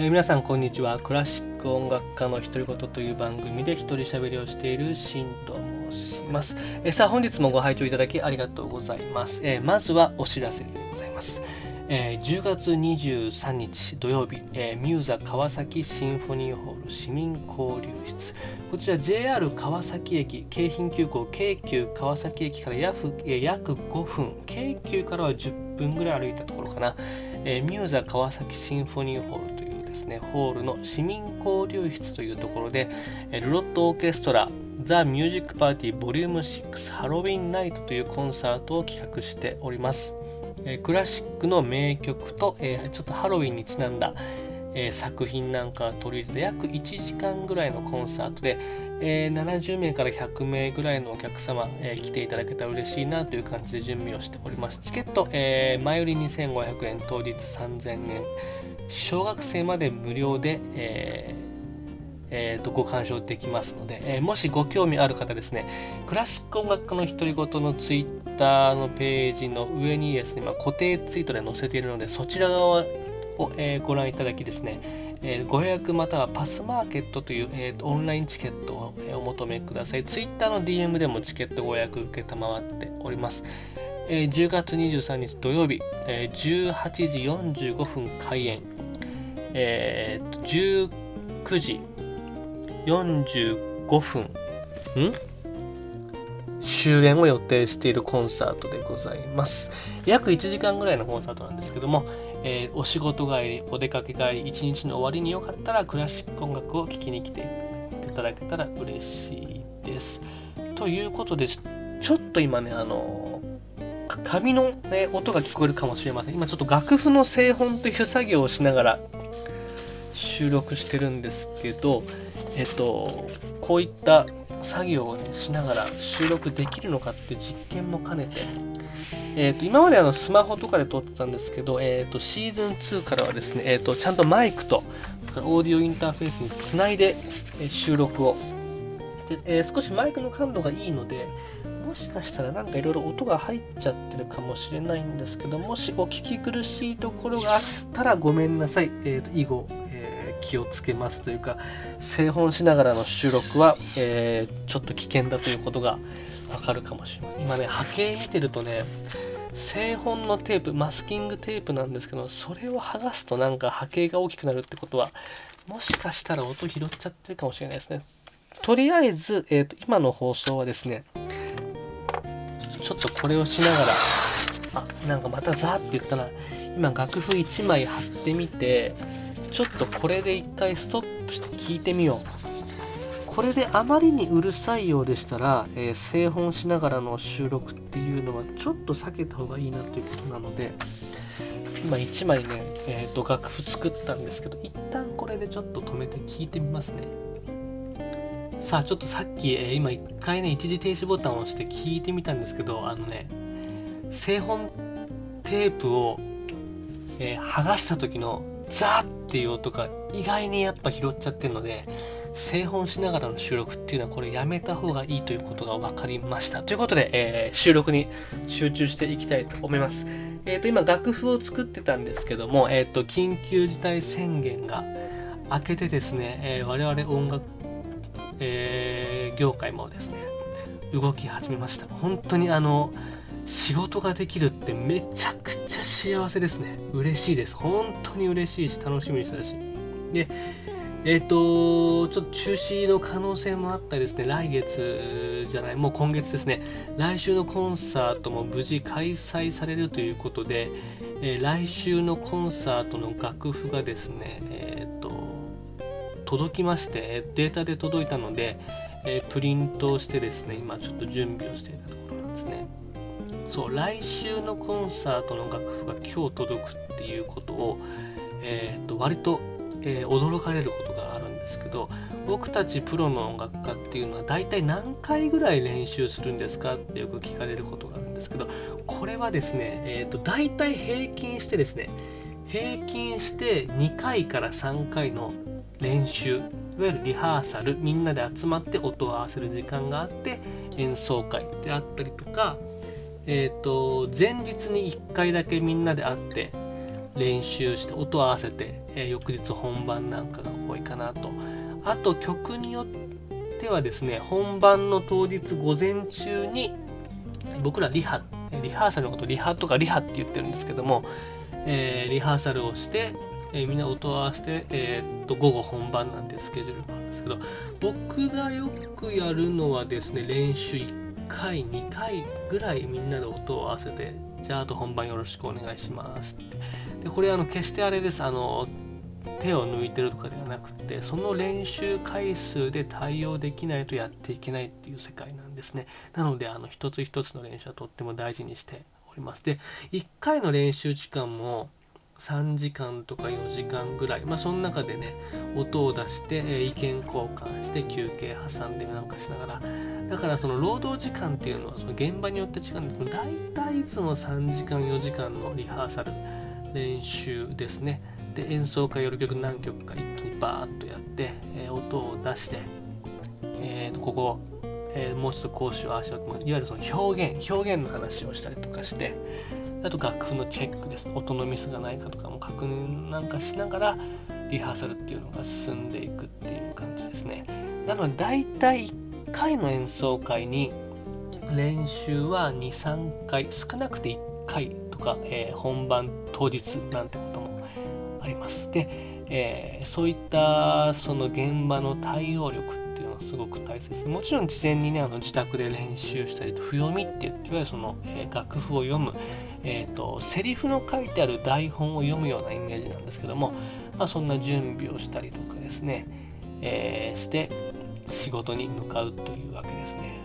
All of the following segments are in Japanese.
えー、皆さんこんにちは。クラシック音楽家の独り言という番組で一人喋りをしているシンと申します、えー、さあ本日もご拝聴いただきありがとうございます、えー、まずはお知らせでございます。えー、10月23日土曜日、えー、ミューザ川崎シンフォニーホール市民交流室。こちら JR 川崎駅京浜急行京急川崎駅から約約5分京急からは10分ぐらい歩いたところかな、えー、ミューザ川崎シンフォニーホールというですねホールの市民交流室というところで、ルロットオーケストラザ・ミュージック・パーティー Vol.6 ハロウィンナイトというコンサートを企画しております。えクラシックの名曲と、えちょっとハロウィンにちなんだ、え作品なんかを取り入れて約1時間ぐらいのコンサートで、え70名から100名ぐらいのお客様、え来ていただけたら嬉しいなという感じで準備をしております。チケット、え前売り2500円、当日3000円、小学生まで無料で、えーえーと、ご鑑賞できますので、えー、もしご興味ある方ですね、クラシック音楽家の独り言のツイッターのページの上にですね、まあ、固定ツイートで載せているので、そちら側を、えー、ご覧いただきですね、えー、ご予約またはパスマーケットという、えー、オンラインチケットを、お求めください。ツイッターの DM でもチケットご予約受けたまわっております。えー、10月23日土曜日、えー、18時45分開演、えー、19時45分ん？終演を予定しているコンサートでございます約1時間ぐらいのコンサートなんですけども、えー、お仕事帰りお出かけ帰り一日の終わりによかったらクラシック音楽を聴きに来てい。ただけたら嬉しいです。ということでちょっと今ねあの紙の、ね、音が聞こえるかもしれません。今ちょっと楽譜の製本という作業をしながら収録してるんですけどえっと、こういった作業を、ね、しながら収録できるのかって実験も兼ねて、えっと、今まであのスマホとかで撮ってたんですけど、えっと、シーズン2からはですね、えっと、ちゃんとマイクとオーディオインターフェースにつないで収録を。で、えー、少しマイクの感度がいいのでもしかしたらなんかいろいろ音が入っちゃってるかもしれないんですけどもしお聞き苦しいところがあったらごめんなさい、えーと以後気をつけますというか製本しながらの収録は、えー、ちょっと危険だということがわかるかもしれません。今ね波形見てるとね製本のテープマスキングテープなんですけどそれを剥がすとなんか波形が大きくなるってことはもしかしたら音拾っちゃってるかもしれないですね。とりあえず、えーと、今の放送はですねちょっとこれをしながらあなんかまたザーって言ったな。今楽譜1枚貼ってみてちょっとこれで一回ストップして聞いてみよう。これであまりにうるさいようでしたら、えー、製本しながらの収録っていうのはちょっと避けた方がいいなということなので今1枚ね、えー、と楽譜作ったんですけど一旦これでちょっと止めて聞いてみますね。さあちょっとさっき、えー、今1回ね一時停止ボタンを押して聞いてみたんですけどあのね製本テープを、えー、剥がした時のザーっていう音が意外にやっぱ拾っちゃってるので製本しながらの収録っていうのはこれやめた方がいいということが分かりましたということで、えー、収録に集中していきたいと思いますえっ、ー、と今楽譜を作ってたんですけどもえっ、ー、と緊急事態宣言が明けてですね、え我々音楽、え業界もですね動き始めました本当にあの仕事ができるってめちゃくちゃ幸せですね。嬉しいです。本当に嬉しいし、楽しみにしたし。で、えっ、ー、と、ちょっと中止の可能性もあったりですね、来月じゃない、もう今月ですね、来週のコンサートも無事開催されるということで、えー、来週のコンサートの楽譜がですね、えっ、ー、と、届きまして、データで届いたので、えプリントをしてですね、今ちょっと準備をしていたところなんですね。そう来週のコンサートの楽譜が今日届くっていうことを、えー、と割と、えー、驚かれることがあるんですけど僕たちプロの音楽家っていうのは大体何回ぐらい練習するんですかってよく聞かれることがあるんですけどこれはですね、えー、と大体平均してですね平均して2回から3回の練習いわゆるリハーサルみんなで集まって音を合わせる時間があって演奏会であったりとかえっ、ー、と前日に1回だけみんなで会って練習して音を合わせて、えー、翌日本番なんかが多いかなと。あと曲によってはですね本番の当日午前中に僕らリハリハーサルのことリハとかリハって言ってるんですけども、えー、リハーサルをしてえー、みんな音を合わせて、えー、っと午後本番なんてスケジュールがあるんですけど僕がよくやるのはですね練習1回2回ぐらいみんなで音を合わせてじゃああと本番よろしくお願いしますって。でこれあの決してあれです。あの手を抜いてるとかではなくてその練習回数で対応できないとやっていけないっていう世界なんですね。なのであの一つ一つの練習はとっても大事にしております。で1回の練習時間も3時間とか4時間ぐらい。まあその中でね音を出して、え意見交換して休憩挟んでなんかしながら。だからその労働時間っていうのはその現場によって違うんです。けど大体いつも3時間4時間のリハーサル練習ですね。で演奏会夜曲何曲か一気にバーッとやって、えー、音を出して、えー、ここ、えー、もうちょっと講師をああしよういわゆるその表現表現の話をしたりとかしてあと楽譜のチェックです。音のミスがないかとかも確認なんかしながらリハーサルっていうのが進んでいくっていう感じですね。なので大体1回の演奏会に練習は23回少なくて1回とか、えー、本番当日なんてこともありますで、えー、そういったその現場の対応力っていうのはすごく大切でもちろん事前にねあの自宅で練習したりと譜読みっていわゆるその、えー、楽譜を読む、えーと、セリフの書いてある台本を読むようなイメージなんですけども、まあ、そんな準備をしたりとかですね、えー、して仕事に向かうというわけですね。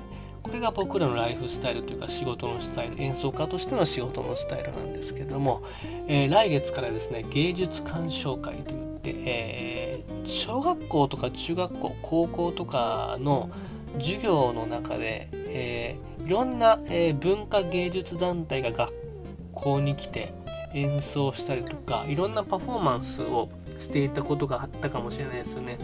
これが僕らのライフスタイルというか仕事のスタイル演奏家としての仕事のスタイルなんですけれども、えー、来月からですね芸術鑑賞会といって、えー、小学校とか中学校高校とかの授業の中で、えー、いろんな、え、文化芸術団体が学校に来て演奏したりとかいろんなパフォーマンスをしていたことがあったかもしれないですよね。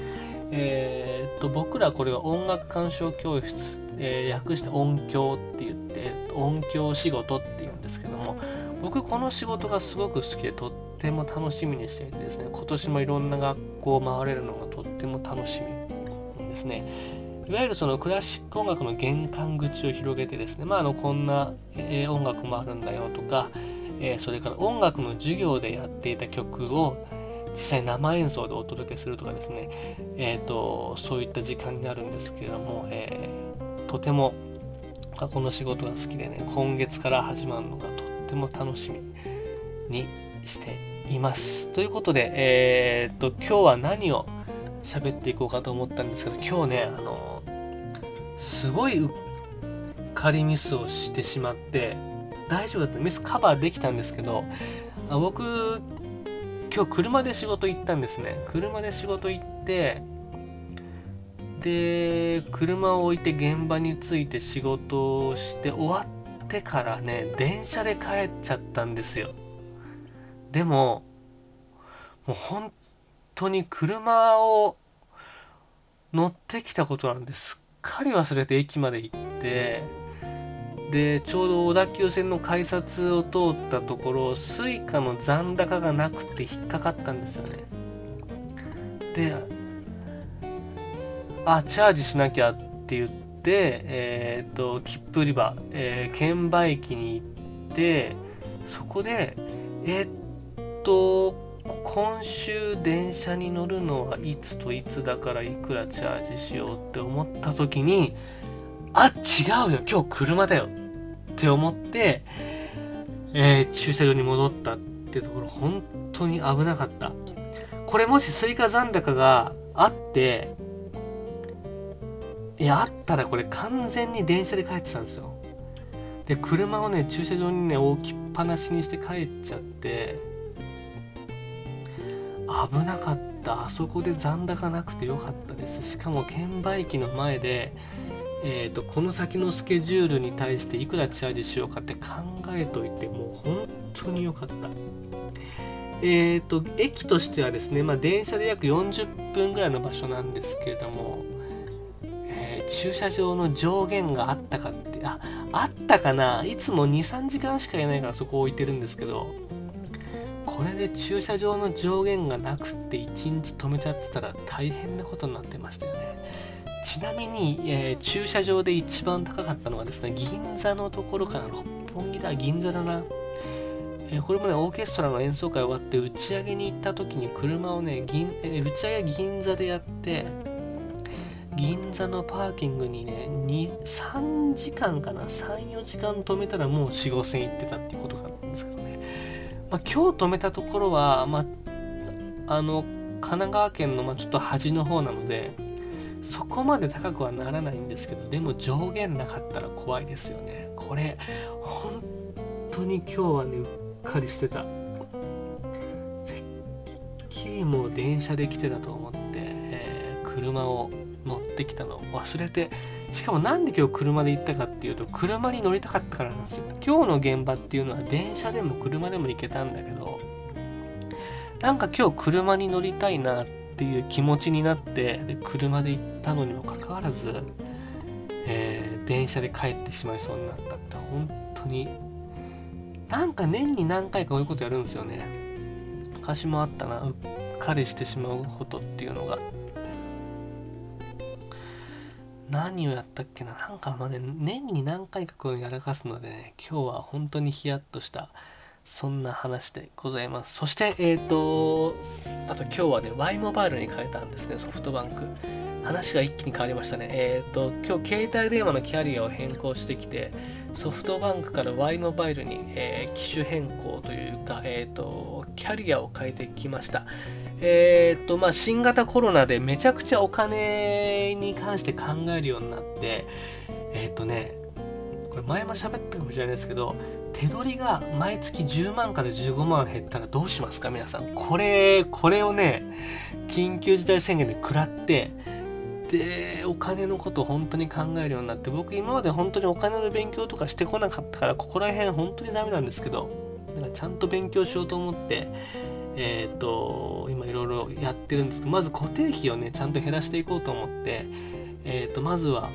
えー、っと僕らこれは音楽鑑賞教室えー、訳して音響って言って音響仕事って言うんですけども僕この仕事がすごく好きでとっても楽しみにしていてですね今年もいろんな学校を回れるのがとっても楽しみですねいわゆるそのクラシック音楽の玄関口を広げてですねまああのこんな、え、音楽もあるんだよとか、え、それから音楽の授業でやっていた曲を実際生演奏でお届けするとかですね、えーと、そういった時間になるんですけれども、えとてもこの仕事が好きでね今月から始まるのがとっても楽しみにしています。ということでえー、っと今日は何を喋っていこうかと思ったんですけど今日ねあのすごいうっかりミスをしてしまって大丈夫だった。ミスカバーできたんですけどあ僕今日車で仕事行ったんですね。車で仕事行ってで車を置いて現場に着いて仕事をして終わってからね電車で帰っちゃったんですよ。でももう本当に車を乗ってきたことなんですっかり忘れて駅まで行ってでちょうど小田急線の改札を通ったところ suica の残高がなくて引っかかったんですよね。であチャージしなきゃって言って、えっ、ー、と切符売り場、えー、券売機に行ってそこでえっと今週電車に乗るのはいつといつだからいくらチャージしようって思った時にあ違うよ今日車だよ。って思って、えー、駐車場に戻ったってところ本当に危なかった。これもし Suica 残高があっていやあったらこれ完全に電車で帰ってたんですよ。で車をね駐車場にね置きっぱなしにして帰っちゃって危なかった。あそこで残高なくてよかったです。しかも券売機の前でえーと、この先のスケジュールに対していくらチャージしようかって考えといてもう本当に良かった。えっ、ー、と駅としてはですね、まあ、電車で約40分ぐらいの場所なんですけれどもえ駐車場の上限があったかって、あ、あったかな？いつも2、3時間しかいないからそこ置いてるんですけど、これで駐車場の上限がなくって1日止めちゃってたら大変なことになってましたよね。ちなみに、えー、駐車場で一番高かったのはですね銀座のところかな六本木だ銀座だなえこれもね、オーケストラの演奏会終わって打ち上げに行った時に車をね、銀え打ち上げ銀座でやって、銀座のパーキングにね、2、3時間かな、3、4時間止めたらもう4、5千行ってたっていうことがあったんですけどね。まあ、今日止めたところは、まあ、あの、神奈川県の、まあ、ちょっと端の方なので、そこまで高くはならないんですけど、でも上限なかったら怖いですよね。これ、本当に今日はねうっ、かりしてたてっきりもう電車で来てたと思って、えー、車を乗ってきたのを忘れてしかもなんで今日車で行ったかっていうと車に乗りたかったからなんですよ今日の現場っていうのは電車でも車でも行けたんだけどなんか今日車に乗りたいなってっていう気持ちになってで車で行ったのにもかかわらず、えー、電車で帰ってしまいそうになったって本当になんか年に何回かこういうことやるんですよね。昔もあったなうっかりしてしまうことっていうのが。何をやったっけななんかまあね年に何回かこうやらかすのでね今日は本当にヒヤッとした。そんな話でございます。そしてえっ、ー、とあと今日はね Y モバイルに変えたんですねソフトバンク。話が一気に変わりましたね。えっ、ー、と今日携帯電話のキャリアを変更してきてソフトバンクから Y モバイルに、えー、機種変更というか、えーと、キャリアを変えてきました。えーとまあ、新型コロナでめちゃくちゃお金に関して考えるようになって、えっ、とね、これ前も喋ったかもしれないですけど、手取りが毎月10万から15万減ったらどうしますか？皆さん。これ、これをね、緊急事態宣言で食らって、でお金のことを本当に考えるようになって僕今まで本当にお金の勉強とかしてこなかったからここら辺本当にダメなんですけどだからちゃんと勉強しようと思ってえっ、ー、と今いろいろやってるんですけどまず固定費をねちゃんと減らしていこうと思ってえっ、ー、とまずは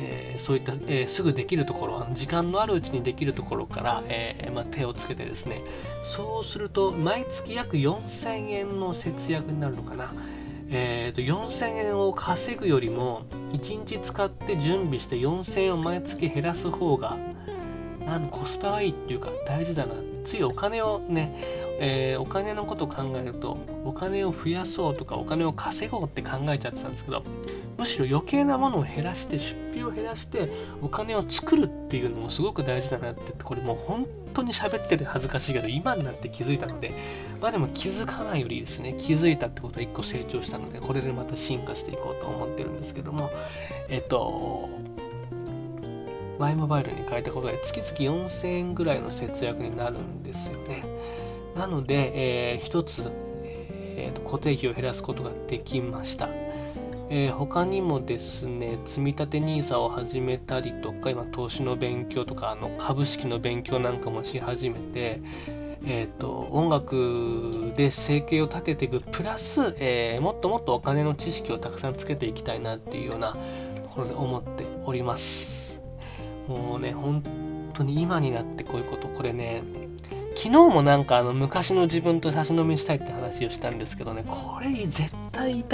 えー、そういった、えー、すぐできるところ時間のあるうちにできるところから、えー、まあ、手をつけてですね。そうすると毎月約4000円の節約になるのかな、えー、と4000円を稼ぐよりも1日使って準備して4000円を毎月減らす方がなんコスパがいいっていうか大事だな。ついお金をね、えー、お金のことを考えるとお金を増やそうとかお金を稼ごうって考えちゃってたんですけどむしろ余計なものを減らして出費を減らしてお金を作るっていうのもすごく大事だなってこれもう本当に喋ってて恥ずかしいけど今になって気づいたのでまあでも気づかないよりですね気づいたってことは一個成長したのでこれでまた進化していこうと思ってるんですけどもえっと Y モバイルに変えたことで月々4000円ぐらいの節約になるんですよね。なので、えー、一つ、えー、と固定費を減らすことができました。えー、他にもですね、積立 NISA を始めたりとか、今、投資の勉強とか、あの株式の勉強なんかもし始めて、えーと、音楽で生計を立てていくプラス、えー、もっともっとお金の知識をたくさんつけていきたいなっていうようなところで思っております。もうね本当に今になってこういうことこれね昨日もなんかあの昔の自分と差し飲みしたいって話をしたんですけどね、これ絶対言い。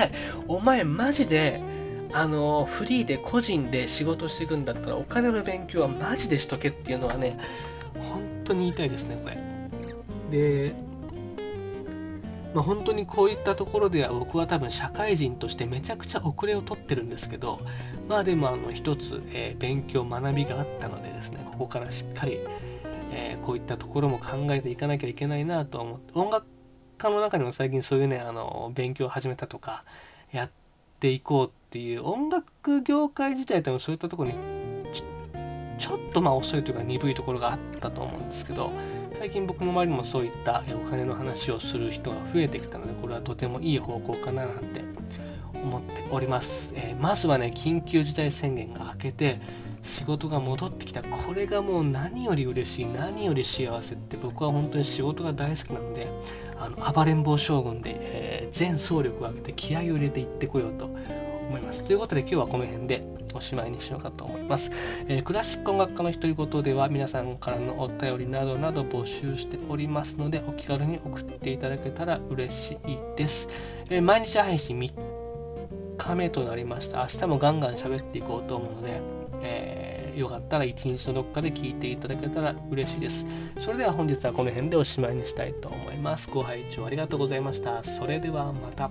お前マジで、あの、フリーで個人で仕事していくんだったらお金の勉強はマジでしとけっていうのはね、本当に言いたいですね、これ。で、まあ、本当にこういったところでは僕は多分社会人としてめちゃくちゃ遅れをとってるんですけどまあでもあの一つ、えー、勉強学びがあったのでですねここからしっかりえー、こういったところも考えていかなきゃいけないなと思って音楽家の中にも最近そういうねあの勉強を始めたとかやっていこうっていう音楽業界自体でもそういったところにちょっとまあ遅いというか鈍いところがあったと思うんですけど最近僕の周りもそういったお金の話をする人が増えてきたのでこれはとてもいい方向かななんて思っております、えー、まずはね緊急事態宣言が明けて仕事が戻ってきた。これがもう何より嬉しい何より幸せって僕は本当に仕事が大好きなのであの暴れん坊将軍で、えー、全総力を挙げて気合を入れていってこようと思います。ということで今日はこの辺でおしまいにしようかと思います。えー、クラシック音楽家の独り言では皆さんからのお便りなどなど募集しておりますのでお気軽に送っていただけたら嬉しいです。えー、毎日配信3日目となりました。明日もガンガン喋っていこうと思うので、えー、よかったら一日のどっかで聞いていただけたら嬉しいです。それでは本日はこの辺でおしまいにしたいと思います。ご拝聴ありがとうございました。それではまた。